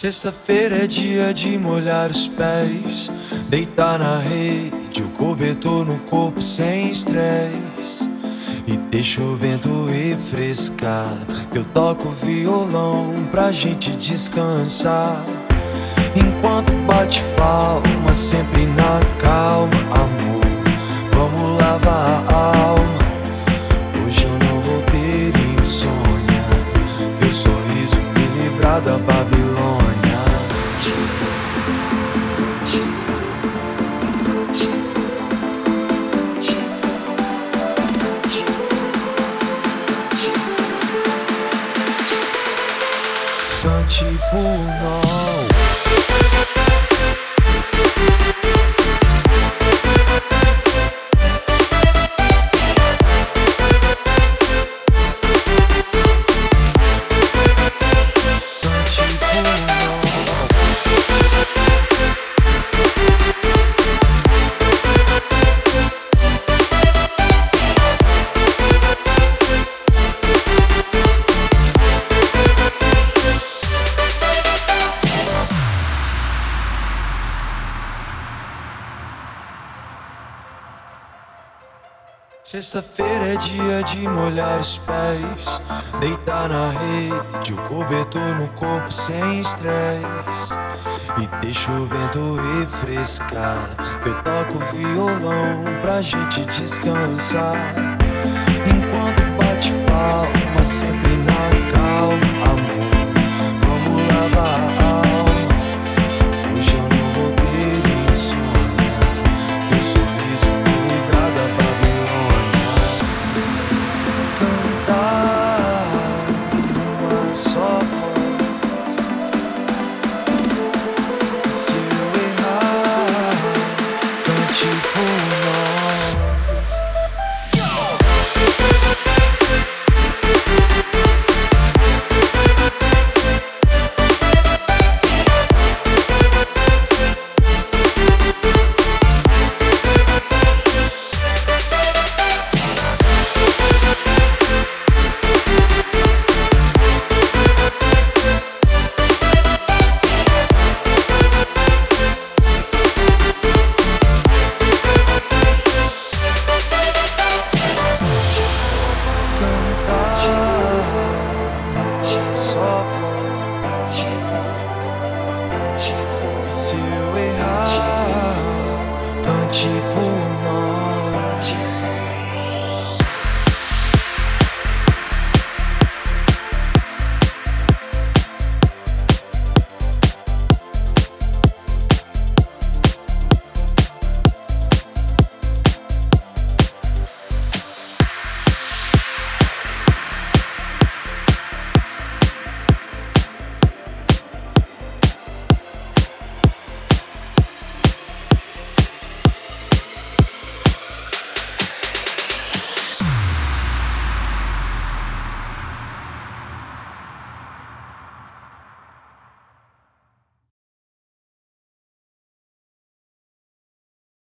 Sexta-feira é dia de molhar os pés, deitar na rede, o cobertor no corpo sem estresse. E deixa o vento refrescar. Eu toco violão pra gente descansar. Enquanto bate palma, sempre na calma, amor. Vamos lavar a alma. Hoje eu não vou ter insônia. Teu sorriso me livrar da Babilônia. 起不闹。Sexta-feira é dia de molhar os pés, deitar na rede, o cobertor no corpo sem estresse. E deixa o vento refrescar. Eu toco violão pra gente descansar. Enquanto bate palma, sempre she will not.